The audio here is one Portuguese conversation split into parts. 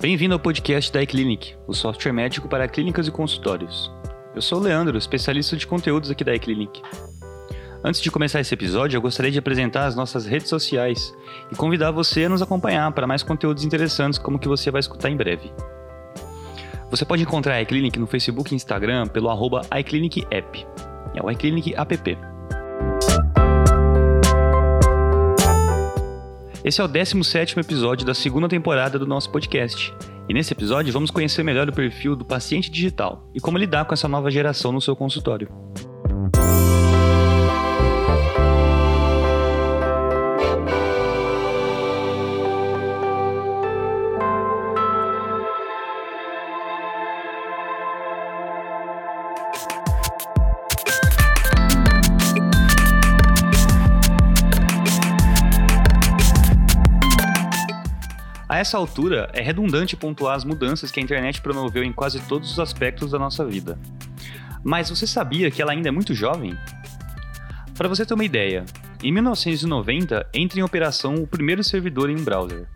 Bem-vindo ao podcast da iClinic, o software médico para clínicas e consultórios. Eu sou o Leandro, especialista de conteúdos aqui da iClinic. Antes de começar esse episódio, eu gostaria de apresentar as nossas redes sociais e convidar você a nos acompanhar para mais conteúdos interessantes como o que você vai escutar em breve. Você pode encontrar a iClinic no Facebook e Instagram pelo arroba iClinicApp. É o iClinic App. Esse é o 17 episódio da segunda temporada do nosso podcast. E nesse episódio vamos conhecer melhor o perfil do paciente digital e como lidar com essa nova geração no seu consultório. A essa altura, é redundante pontuar as mudanças que a internet promoveu em quase todos os aspectos da nossa vida. Mas você sabia que ela ainda é muito jovem? Para você ter uma ideia, em 1990 entra em operação o primeiro servidor em um browser.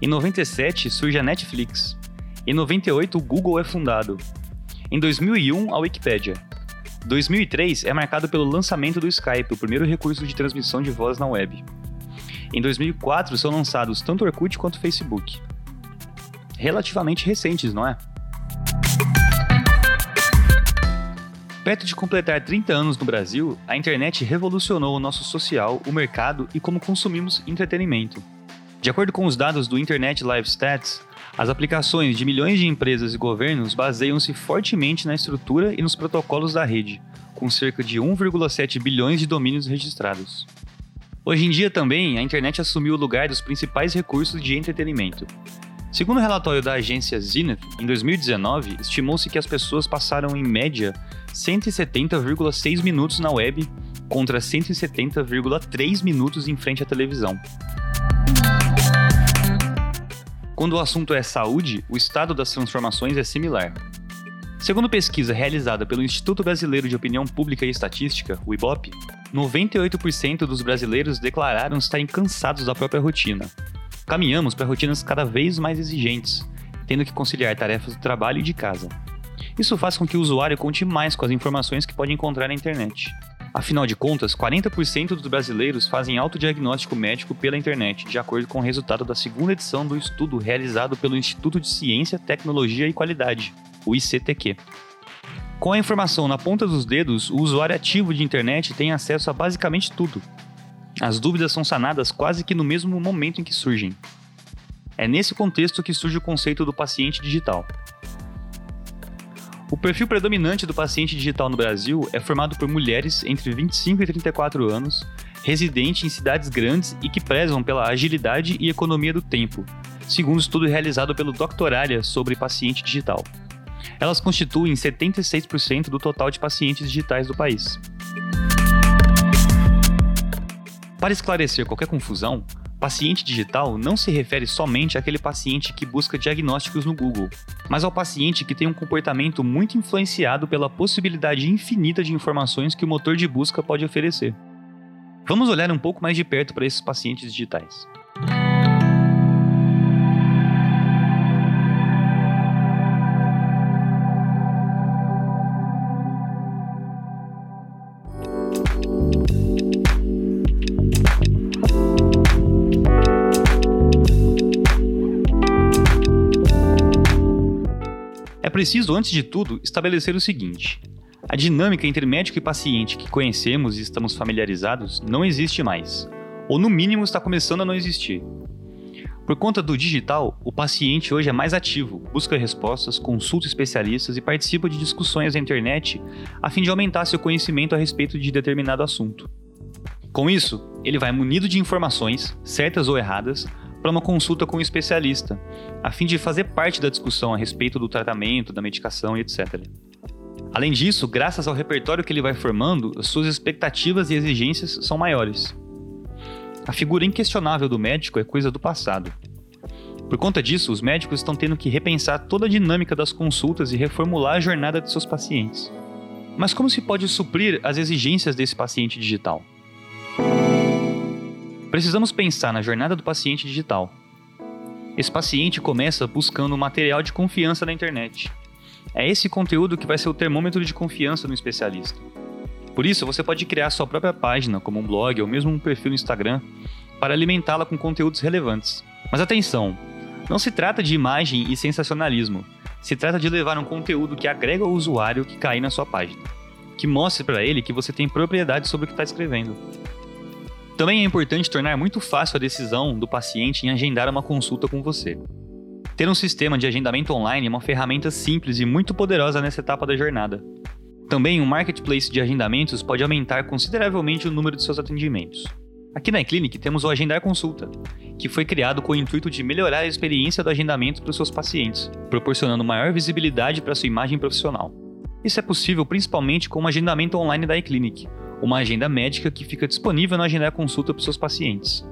Em 97 surge a Netflix. Em 98 o Google é fundado. Em 2001 a Wikipedia. 2003 é marcado pelo lançamento do Skype, o primeiro recurso de transmissão de voz na web. Em 2004 são lançados tanto Orkut quanto o Facebook. Relativamente recentes, não é? Perto de completar 30 anos no Brasil, a internet revolucionou o nosso social, o mercado e como consumimos entretenimento. De acordo com os dados do Internet Live Stats, as aplicações de milhões de empresas e governos baseiam-se fortemente na estrutura e nos protocolos da rede, com cerca de 1,7 bilhões de domínios registrados. Hoje em dia também, a internet assumiu o lugar dos principais recursos de entretenimento. Segundo o relatório da agência Zenith, em 2019, estimou-se que as pessoas passaram em média 170,6 minutos na web contra 170,3 minutos em frente à televisão. Quando o assunto é saúde, o estado das transformações é similar. Segundo pesquisa realizada pelo Instituto Brasileiro de Opinião Pública e Estatística, o IBOP, 98% dos brasileiros declararam estarem cansados da própria rotina. Caminhamos para rotinas cada vez mais exigentes, tendo que conciliar tarefas do trabalho e de casa. Isso faz com que o usuário conte mais com as informações que pode encontrar na internet. Afinal de contas, 40% dos brasileiros fazem autodiagnóstico médico pela internet, de acordo com o resultado da segunda edição do estudo realizado pelo Instituto de Ciência, Tecnologia e Qualidade, o ICTQ. Com a informação na ponta dos dedos, o usuário ativo de internet tem acesso a basicamente tudo. As dúvidas são sanadas quase que no mesmo momento em que surgem. É nesse contexto que surge o conceito do paciente digital. O perfil predominante do paciente digital no Brasil é formado por mulheres entre 25 e 34 anos, residentes em cidades grandes e que prezam pela agilidade e economia do tempo, segundo estudo realizado pelo Doctoralia sobre paciente digital. Elas constituem 76% do total de pacientes digitais do país. Para esclarecer qualquer confusão, paciente digital não se refere somente àquele paciente que busca diagnósticos no Google, mas ao paciente que tem um comportamento muito influenciado pela possibilidade infinita de informações que o motor de busca pode oferecer. Vamos olhar um pouco mais de perto para esses pacientes digitais. Preciso, antes de tudo, estabelecer o seguinte: a dinâmica entre médico e paciente que conhecemos e estamos familiarizados não existe mais, ou no mínimo está começando a não existir. Por conta do digital, o paciente hoje é mais ativo, busca respostas, consulta especialistas e participa de discussões na internet a fim de aumentar seu conhecimento a respeito de determinado assunto. Com isso, ele vai munido de informações, certas ou erradas, para uma consulta com um especialista, a fim de fazer parte da discussão a respeito do tratamento, da medicação e etc. Além disso, graças ao repertório que ele vai formando, suas expectativas e exigências são maiores. A figura inquestionável do médico é coisa do passado. Por conta disso, os médicos estão tendo que repensar toda a dinâmica das consultas e reformular a jornada de seus pacientes. Mas como se pode suprir as exigências desse paciente digital? Precisamos pensar na jornada do paciente digital. Esse paciente começa buscando material de confiança na internet. É esse conteúdo que vai ser o termômetro de confiança no especialista. Por isso, você pode criar sua própria página, como um blog ou mesmo um perfil no Instagram, para alimentá-la com conteúdos relevantes. Mas atenção, não se trata de imagem e sensacionalismo. Se trata de levar um conteúdo que agrega ao usuário que cair na sua página, que mostre para ele que você tem propriedade sobre o que está escrevendo. Também é importante tornar muito fácil a decisão do paciente em agendar uma consulta com você. Ter um sistema de agendamento online é uma ferramenta simples e muito poderosa nessa etapa da jornada. Também um marketplace de agendamentos pode aumentar consideravelmente o número de seus atendimentos. Aqui na iClinic temos o Agendar Consulta, que foi criado com o intuito de melhorar a experiência do agendamento para os seus pacientes, proporcionando maior visibilidade para sua imagem profissional. Isso é possível principalmente com o agendamento online da iClinic, uma agenda médica que fica disponível no Agendar Consulta para os seus pacientes.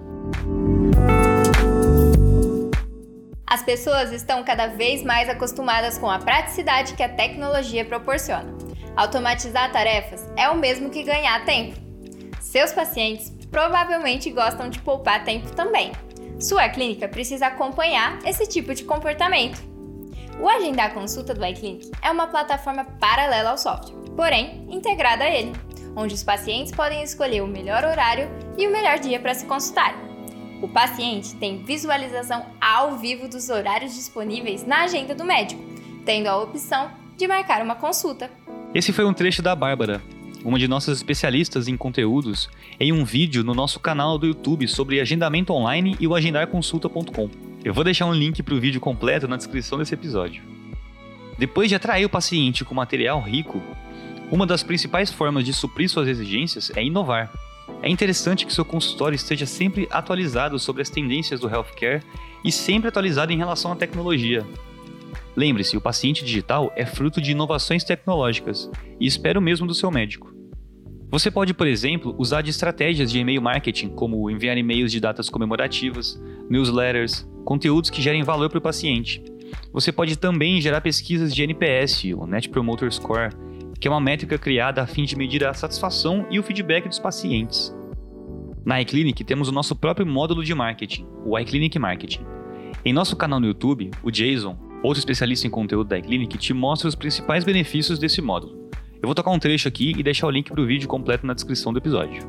As pessoas estão cada vez mais acostumadas com a praticidade que a tecnologia proporciona. Automatizar tarefas é o mesmo que ganhar tempo. Seus pacientes provavelmente gostam de poupar tempo também. Sua clínica precisa acompanhar esse tipo de comportamento. O Agendar Consulta do iClinic é uma plataforma paralela ao software, porém integrada a ele, onde os pacientes podem escolher o melhor horário e o melhor dia para se consultar. O paciente tem visualização ao vivo dos horários disponíveis na agenda do médico, tendo a opção de marcar uma consulta. Esse foi um trecho da Bárbara, uma de nossas especialistas em conteúdos, em um vídeo no nosso canal do YouTube sobre agendamento online e o agendarconsulta.com. Eu vou deixar um link para o vídeo completo na descrição desse episódio. Depois de atrair o paciente com material rico, uma das principais formas de suprir suas exigências é inovar. É interessante que seu consultório esteja sempre atualizado sobre as tendências do healthcare e sempre atualizado em relação à tecnologia, Lembre-se, o paciente digital é fruto de inovações tecnológicas e espera o mesmo do seu médico. Você pode, por exemplo, usar de estratégias de e-mail marketing, como enviar e-mails de datas comemorativas, newsletters, conteúdos que gerem valor para o paciente. Você pode também gerar pesquisas de NPS, o Net Promoter Score, que é uma métrica criada a fim de medir a satisfação e o feedback dos pacientes. Na iClinic temos o nosso próprio módulo de marketing, o iClinic Marketing. Em nosso canal no YouTube, o Jason, outro especialista em conteúdo da iClinic, te mostra os principais benefícios desse módulo. Eu vou tocar um trecho aqui e deixar o link para o vídeo completo na descrição do episódio.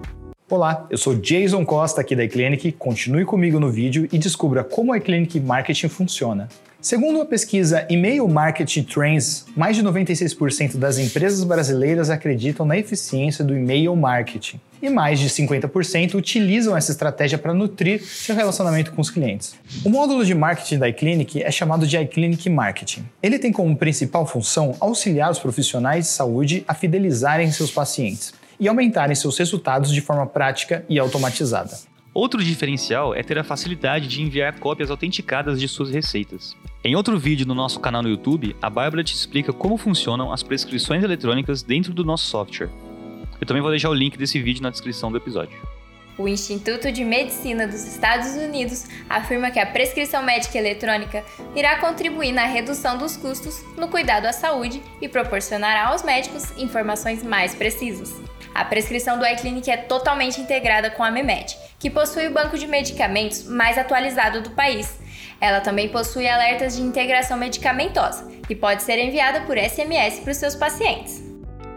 Olá, eu sou Jason Costa aqui da iClinic. Continue comigo no vídeo e descubra como a iClinic Marketing funciona. Segundo a pesquisa Email Marketing Trends, mais de 96% das empresas brasileiras acreditam na eficiência do e-mail marketing e mais de 50% utilizam essa estratégia para nutrir seu relacionamento com os clientes. O módulo de marketing da iClinic é chamado de iClinic Marketing. Ele tem como principal função auxiliar os profissionais de saúde a fidelizarem seus pacientes e aumentarem seus resultados de forma prática e automatizada. Outro diferencial é ter a facilidade de enviar cópias autenticadas de suas receitas. Em outro vídeo no nosso canal no YouTube, a Bárbara te explica como funcionam as prescrições eletrônicas dentro do nosso software. Eu também vou deixar o link desse vídeo na descrição do episódio. O Instituto de Medicina dos Estados Unidos afirma que a prescrição médica eletrônica irá contribuir na redução dos custos no cuidado à saúde e proporcionará aos médicos informações mais precisas. A prescrição do iClinic é totalmente integrada com a MEMED, que possui o banco de medicamentos mais atualizado do país. Ela também possui alertas de integração medicamentosa e pode ser enviada por SMS para os seus pacientes.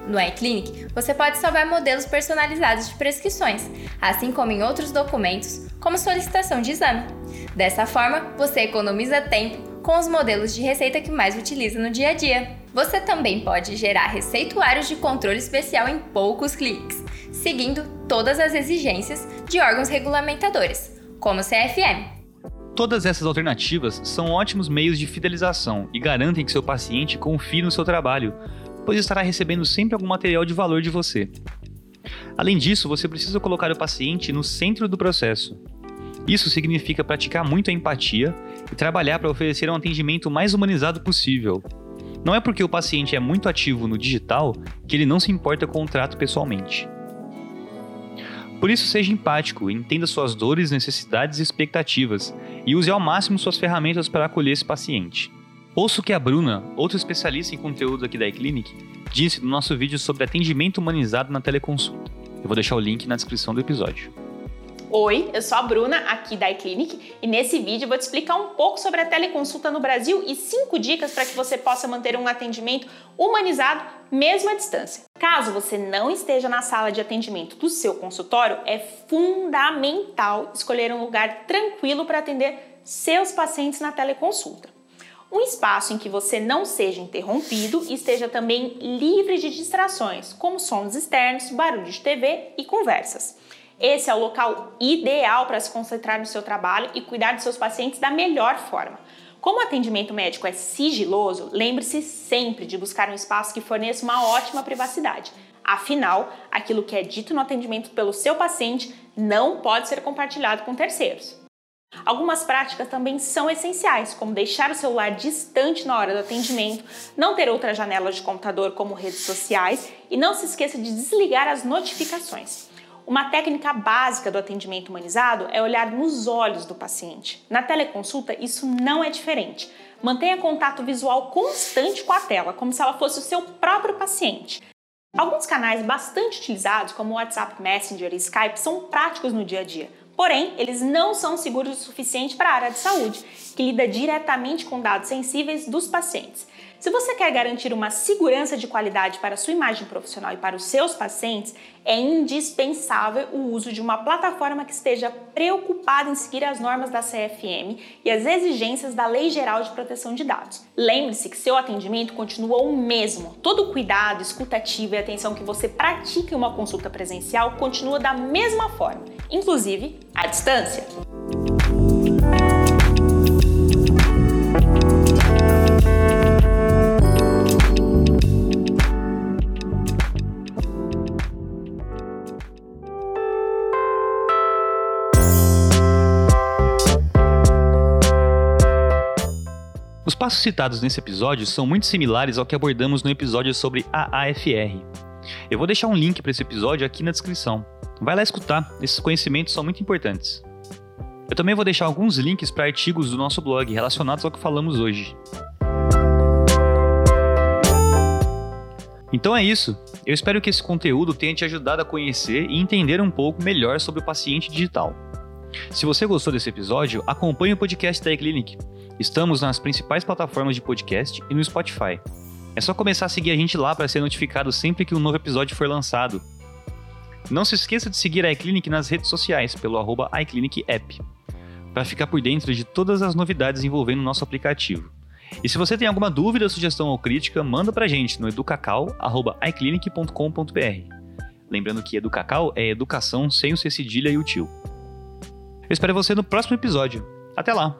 No iClinic, você pode salvar modelos personalizados de prescrições, assim como em outros documentos, como solicitação de exame. Dessa forma, você economiza tempo com os modelos de receita que mais utiliza no dia a dia. Você também pode gerar receituários de controle especial em poucos cliques, seguindo todas as exigências de órgãos regulamentadores, como o CFM. Todas essas alternativas são ótimos meios de fidelização e garantem que seu paciente confie no seu trabalho, pois estará recebendo sempre algum material de valor de você. Além disso, você precisa colocar o paciente no centro do processo. Isso significa praticar muito a empatia e trabalhar para oferecer um atendimento mais humanizado possível. Não é porque o paciente é muito ativo no digital que ele não se importa com o trato pessoalmente. Por isso, seja empático, entenda suas dores, necessidades e expectativas e use ao máximo suas ferramentas para acolher esse paciente. Ouça o que a Bruna, outra especialista em conteúdo aqui da iClinic, disse no nosso vídeo sobre atendimento humanizado na teleconsulta. Eu vou deixar o link na descrição do episódio. Oi, eu sou a Bruna, aqui da iClinic, e nesse vídeo vou te explicar um pouco sobre a teleconsulta no Brasil e cinco dicas para que você possa manter um atendimento humanizado mesmo à distância. Caso você não esteja na sala de atendimento do seu consultório, é fundamental escolher um lugar tranquilo para atender seus pacientes na teleconsulta. Um espaço em que você não seja interrompido e esteja também livre de distrações, como sons externos, barulho de TV e conversas. Esse é o local ideal para se concentrar no seu trabalho e cuidar dos seus pacientes da melhor forma. Como o atendimento médico é sigiloso, lembre-se sempre de buscar um espaço que forneça uma ótima privacidade. Afinal, aquilo que é dito no atendimento pelo seu paciente não pode ser compartilhado com terceiros. Algumas práticas também são essenciais, como deixar o celular distante na hora do atendimento, não ter outra janela de computador como redes sociais e não se esqueça de desligar as notificações. Uma técnica básica do atendimento humanizado é olhar nos olhos do paciente. Na teleconsulta, isso não é diferente. Mantenha contato visual constante com a tela, como se ela fosse o seu próprio paciente. Alguns canais bastante utilizados, como WhatsApp Messenger e Skype, são práticos no dia a dia. Porém, eles não são seguros o suficiente para a área de saúde, que lida diretamente com dados sensíveis dos pacientes. Se você quer garantir uma segurança de qualidade para a sua imagem profissional e para os seus pacientes, é indispensável o uso de uma plataforma que esteja preocupada em seguir as normas da CFM e as exigências da Lei Geral de Proteção de Dados. Lembre-se que seu atendimento continua o mesmo. Todo o cuidado, escutativa e atenção que você pratica em uma consulta presencial continua da mesma forma, inclusive à distância. Passos citados nesse episódio são muito similares ao que abordamos no episódio sobre a AFR. Eu vou deixar um link para esse episódio aqui na descrição. Vai lá escutar, esses conhecimentos são muito importantes. Eu também vou deixar alguns links para artigos do nosso blog relacionados ao que falamos hoje. Então é isso. Eu espero que esse conteúdo tenha te ajudado a conhecer e entender um pouco melhor sobre o paciente digital. Se você gostou desse episódio, acompanhe o podcast da eClinic. Estamos nas principais plataformas de podcast e no Spotify. É só começar a seguir a gente lá para ser notificado sempre que um novo episódio for lançado. Não se esqueça de seguir a iClinic nas redes sociais pelo arroba iClinicApp, para ficar por dentro de todas as novidades envolvendo o nosso aplicativo. E se você tem alguma dúvida, sugestão ou crítica, manda pra gente no educacau.iclinic.com.br. Lembrando que Educacau é educação sem o C cedilha e o tio. Eu espero você no próximo episódio. Até lá!